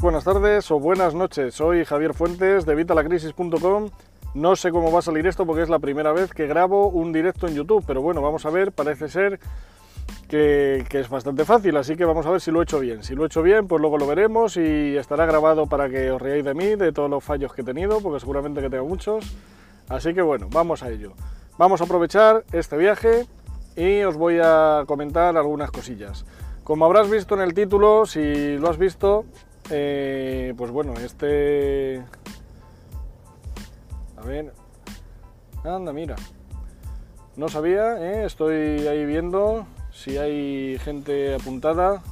Buenas tardes o buenas noches, soy Javier Fuentes de Vitalacrisis.com. No sé cómo va a salir esto porque es la primera vez que grabo un directo en YouTube, pero bueno, vamos a ver, parece ser que, es bastante fácil, así que vamos a ver si lo he hecho bien. Si lo he hecho bien, pues luego lo veremos y estará grabado para que os reáis de mí, de todos los fallos que he tenido, porque seguramente que tengo muchos. Así que bueno, vamos a ello. Vamos a aprovechar este viaje y os voy a comentar algunas cosillas. Como habrás visto en el título, si lo has visto, eh, pues bueno, este... A ver... Anda, mira. No sabía, ¿eh? estoy ahí viendo si hay gente apuntada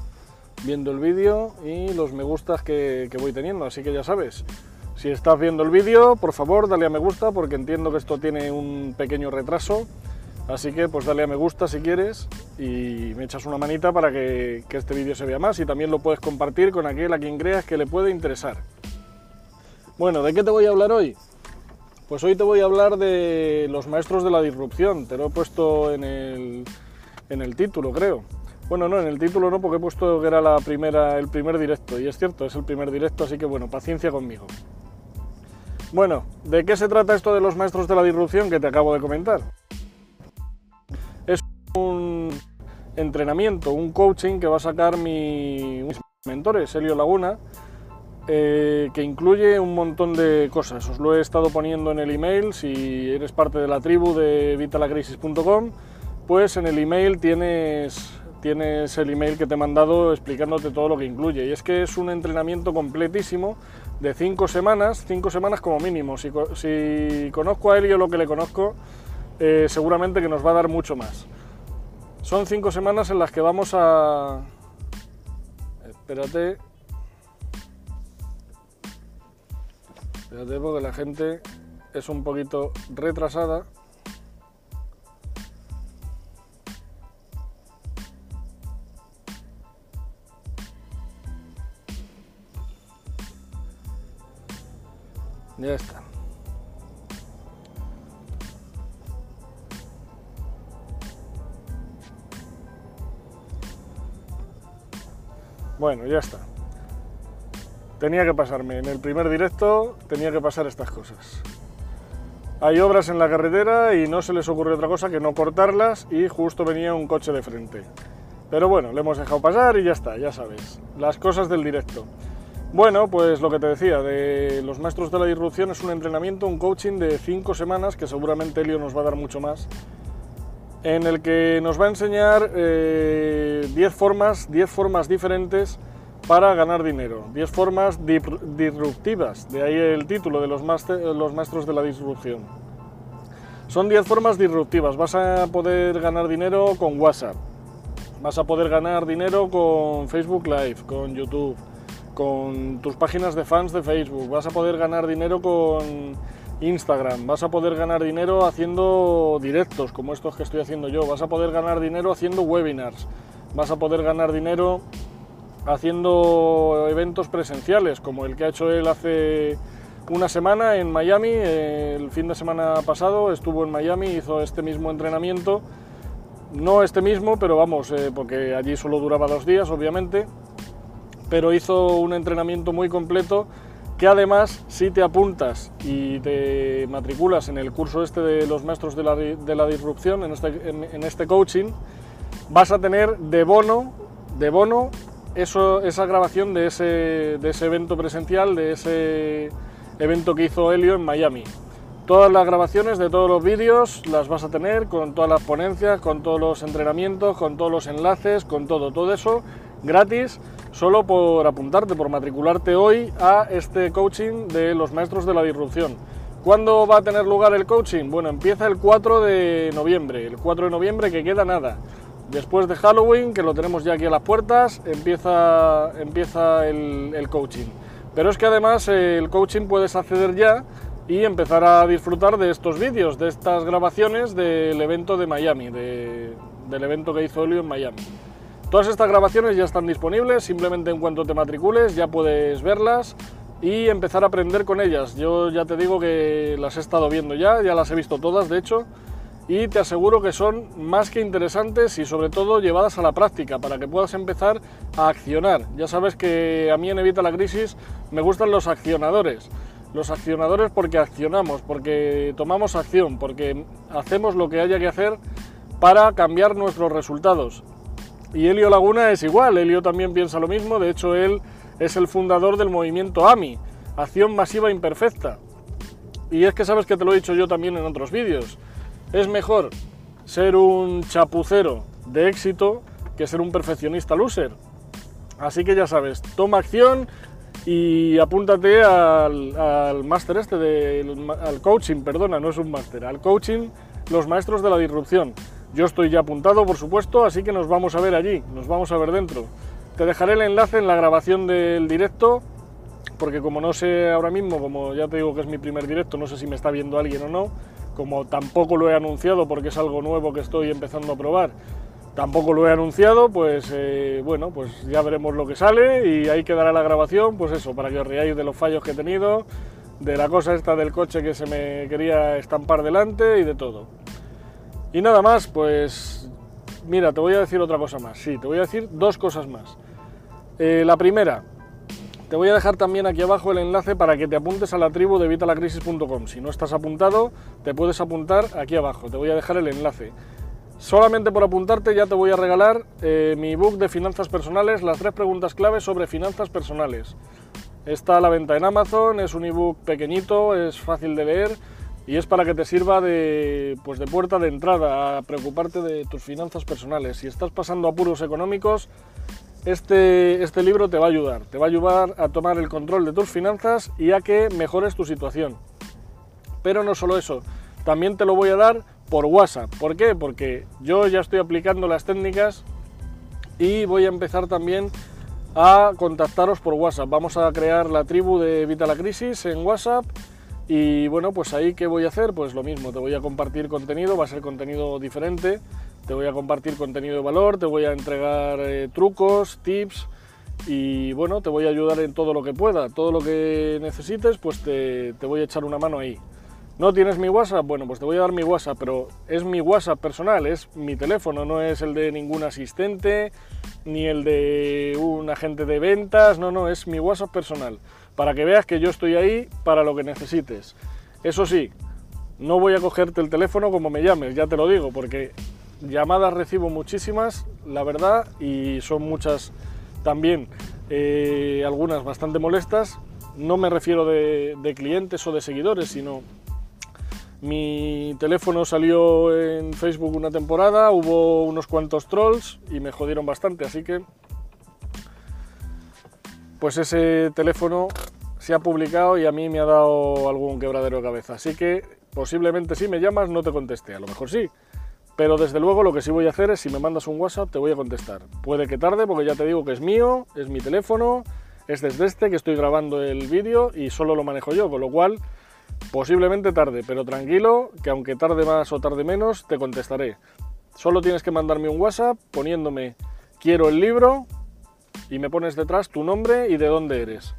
viendo el vídeo y los me gustas que, que voy teniendo, así que ya sabes. Si estás viendo el vídeo, por favor, dale a me gusta porque entiendo que esto tiene un pequeño retraso Así que pues dale a me gusta si quieres y me echas una manita para que, este vídeo se vea más y también lo puedes compartir con aquel a quien creas que le puede interesar. Bueno, ¿de qué te voy a hablar hoy? Pues hoy te voy a hablar de los maestros de la disrupción, te lo he puesto en el, en el título creo. Bueno, no, en el título no, porque he puesto que era la primera, el primer directo, y es cierto, es el primer directo, así que bueno, paciencia conmigo. Bueno, ¿de qué se trata esto de los maestros de la disrupción que te acabo de comentar? Entrenamiento, un coaching que va a sacar mi, mis mentores, Helio Laguna, eh, que incluye un montón de cosas. Os lo he estado poniendo en el email, si eres parte de la tribu de vitalacrisis.com, pues en el email tienes, tienes el email que te he mandado explicándote todo lo que incluye. Y es que es un entrenamiento completísimo de cinco semanas, cinco semanas como mínimo. Si, si conozco a Helio lo que le conozco, eh, seguramente que nos va a dar mucho más. Son cinco semanas en las que vamos a... Espérate. Espérate porque la gente es un poquito retrasada. Ya está. Bueno, ya está. Tenía que pasarme. En el primer directo tenía que pasar estas cosas. Hay obras en la carretera y no se les ocurre otra cosa que no cortarlas y justo venía un coche de frente. Pero bueno, le hemos dejado pasar y ya está, ya sabes. Las cosas del directo. Bueno, pues lo que te decía, de los maestros de la disrupción es un entrenamiento, un coaching de cinco semanas, que seguramente Elio nos va a dar mucho más, en el que nos va a enseñar 10 eh, formas, 10 formas diferentes para ganar dinero, 10 formas disruptivas, de ahí el título de los, los maestros de la disrupción. Son 10 formas disruptivas, vas a poder ganar dinero con WhatsApp, vas a poder ganar dinero con Facebook Live, con YouTube, con tus páginas de fans de Facebook, vas a poder ganar dinero con Instagram, vas a poder ganar dinero haciendo directos como estos que estoy haciendo yo, vas a poder ganar dinero haciendo webinars, vas a poder ganar dinero haciendo eventos presenciales como el que ha hecho él hace una semana en Miami, el fin de semana pasado estuvo en Miami, hizo este mismo entrenamiento, no este mismo, pero vamos, eh, porque allí solo duraba dos días obviamente, pero hizo un entrenamiento muy completo que además si te apuntas y te matriculas en el curso este de los maestros de la, disrupción, en este, en, este, coaching, vas a tener de bono, de bono eso, esa grabación de ese, de ese evento presencial, de ese evento que hizo Helio en Miami. Todas las grabaciones de todos los vídeos las vas a tener con todas las ponencias, con todos los entrenamientos, con todos los enlaces, con todo, todo eso gratis solo por apuntarte, por matricularte hoy a este coaching de los maestros de la disrupción. ¿Cuándo va a tener lugar el coaching? Bueno, empieza el 4 de noviembre, el 4 de noviembre que queda nada. Después de Halloween, que lo tenemos ya aquí a las puertas, empieza, empieza el, coaching. Pero es que además el coaching puedes acceder ya y empezar a disfrutar de estos vídeos, de estas grabaciones del evento de Miami, del evento que hizo Elio en Miami. Todas estas grabaciones ya están disponibles, simplemente en cuanto te matricules ya puedes verlas y empezar a aprender con ellas. Yo ya te digo que las he estado viendo ya, ya las he visto todas de hecho, y te aseguro que son más que interesantes y sobre todo llevadas a la práctica para que puedas empezar a accionar. Ya sabes que a mí en Evita la Crisis me gustan los accionadores. Los accionadores porque accionamos, porque tomamos acción, porque hacemos lo que haya que hacer para cambiar nuestros resultados. Y Helio Laguna es igual, Helio también piensa lo mismo, de hecho él es el fundador del movimiento AMI, Acción Masiva Imperfecta. Y es que sabes que te lo he dicho yo también en otros vídeos es mejor ser un chapucero de éxito que ser un perfeccionista loser. Así que ya sabes, toma acción y apúntate al, máster este, de, al coaching, perdona, no es un máster, al coaching Los Maestros de la Disrupción. Yo estoy ya apuntado, por supuesto, así que nos vamos a ver allí, nos vamos a ver dentro. Te dejaré el enlace en la grabación del directo, porque como no sé ahora mismo, como ya te digo que es mi primer directo, no sé si me está viendo alguien o no, como tampoco lo he anunciado porque es algo nuevo que estoy empezando a probar, tampoco lo he anunciado, pues eh, bueno, pues ya veremos lo que sale y ahí quedará la grabación, pues eso, para que os riáis de los fallos que he tenido, de la cosa esta del coche que se me quería estampar delante y de todo. Y nada más, pues mira, te voy a decir otra cosa más, sí, te voy a decir dos cosas más. Eh, la primera, te voy a dejar también aquí abajo el enlace para que te apuntes a la tribu de vitalacrisis.com. Si no estás apuntado, te puedes apuntar aquí abajo. Te voy a dejar el enlace. Solamente por apuntarte ya te voy a regalar eh, mi book de finanzas personales, las tres preguntas claves sobre finanzas personales. Está a la venta en Amazon, es un ebook pequeñito, es fácil de leer y es para que te sirva de, pues de puerta de entrada a preocuparte de tus finanzas personales. Si estás pasando apuros económicos, este, este libro te va a ayudar, te va a ayudar a tomar el control de tus finanzas y a que mejores tu situación. Pero no solo eso, también te lo voy a dar por WhatsApp. ¿Por qué? Porque yo ya estoy aplicando las técnicas y voy a empezar también a contactaros por WhatsApp. Vamos a crear la tribu de Vita la Crisis en WhatsApp y bueno, pues ahí qué voy a hacer? Pues lo mismo, te voy a compartir contenido, va a ser contenido diferente te voy a compartir contenido de valor, te voy a entregar eh, trucos, tips y bueno, te voy a ayudar en todo lo que pueda. Todo lo que necesites, pues te, te voy a echar una mano ahí. ¿No tienes mi WhatsApp? Bueno, pues te voy a dar mi WhatsApp, pero es mi WhatsApp personal, es mi teléfono, no es el de ningún asistente, ni el de un agente de ventas, no, no, es mi WhatsApp personal, para que veas que yo estoy ahí para lo que necesites. Eso sí, no voy a cogerte el teléfono como me llames, ya te lo digo, porque llamadas recibo muchísimas, la verdad, y son muchas también, eh, algunas bastante molestas. No me refiero de, clientes o de seguidores, sino mi teléfono salió en Facebook una temporada, hubo unos cuantos trolls y me jodieron bastante, así que pues ese teléfono se ha publicado y a mí me ha dado algún quebradero de cabeza. Así que posiblemente si me llamas no te conteste, a lo mejor sí, pero desde luego lo que sí voy a hacer es si me mandas un WhatsApp te voy a contestar. Puede que tarde porque ya te digo que es mío, es mi teléfono, es desde este que estoy grabando el vídeo y solo lo manejo yo, con lo cual posiblemente tarde, pero tranquilo que aunque tarde más o tarde menos te contestaré. Solo tienes que mandarme un WhatsApp poniéndome quiero el libro y me pones detrás tu nombre y de dónde eres.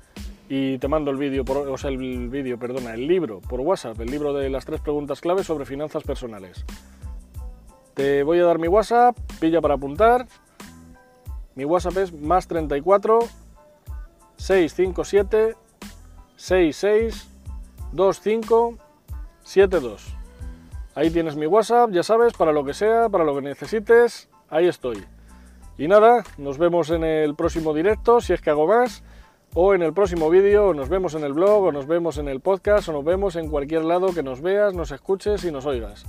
Y te mando el vídeo, o sea, el perdona, el libro por WhatsApp, el libro de las tres preguntas claves sobre finanzas personales. Te voy a dar mi WhatsApp, pilla para apuntar. Mi WhatsApp es más 34 657 66 25 72. Ahí tienes mi WhatsApp, ya sabes, para lo que sea, para lo que necesites, ahí estoy. Y nada, nos vemos en el próximo directo, si es que hago más, o en el próximo vídeo, o nos vemos en el blog, o nos vemos en el podcast, o nos vemos en cualquier lado que nos veas, nos escuches y nos oigas.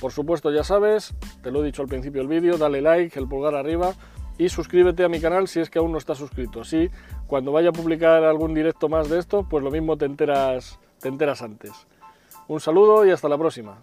Por supuesto, ya sabes, te lo he dicho al principio del vídeo, dale like, el pulgar arriba y suscríbete a mi canal si es que aún no estás suscrito. Así, cuando vaya a publicar algún directo más de esto, pues lo mismo te enteras, te enteras antes. Un saludo y hasta la próxima.